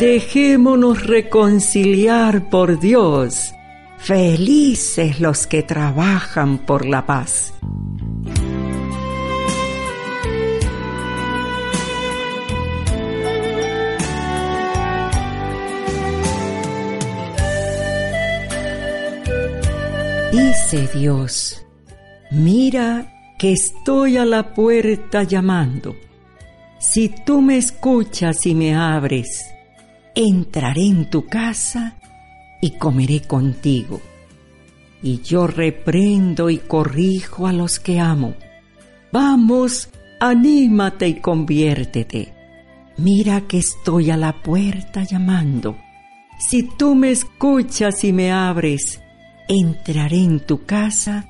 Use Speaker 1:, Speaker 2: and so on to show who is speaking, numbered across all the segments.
Speaker 1: Dejémonos reconciliar por Dios. Felices los que trabajan por la paz. Dice Dios, mira que estoy a la puerta llamando. Si tú me escuchas y me abres, entraré en tu casa y comeré contigo. Y yo reprendo y corrijo a los que amo. Vamos, anímate y conviértete. Mira que estoy a la puerta llamando. Si tú me escuchas y me abres, entraré en tu casa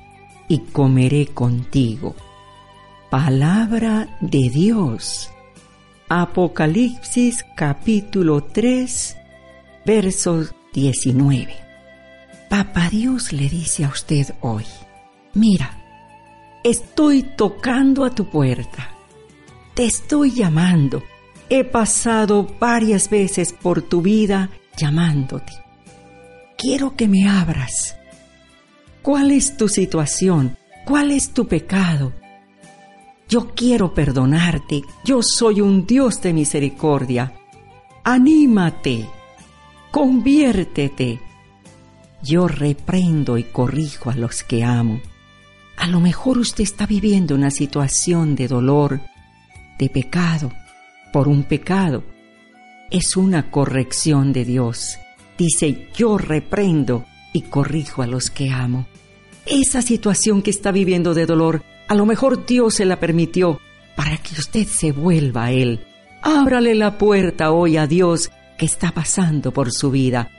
Speaker 1: y comeré contigo. Palabra de Dios. Apocalipsis capítulo 3, verso 19. Papá Dios le dice a usted hoy, mira, estoy tocando a tu puerta, te estoy llamando, he pasado varias veces por tu vida llamándote. Quiero que me abras. ¿Cuál es tu situación? ¿Cuál es tu pecado? Yo quiero perdonarte. Yo soy un Dios de misericordia. Anímate. Conviértete. Yo reprendo y corrijo a los que amo. A lo mejor usted está viviendo una situación de dolor, de pecado, por un pecado. Es una corrección de Dios. Dice, yo reprendo y corrijo a los que amo. Esa situación que está viviendo de dolor, a lo mejor Dios se la permitió para que usted se vuelva a Él. Ábrale la puerta hoy a Dios que está pasando por su vida.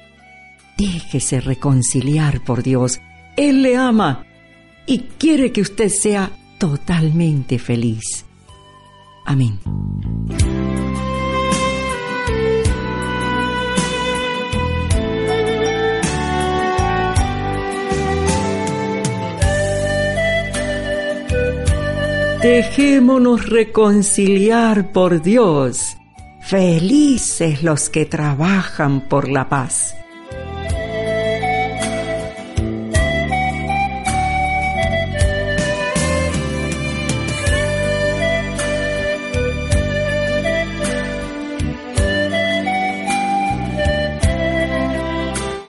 Speaker 1: Déjese reconciliar por Dios. Él le ama y quiere que usted sea totalmente feliz. Amén. Dejémonos reconciliar por Dios. Felices los que trabajan por la paz.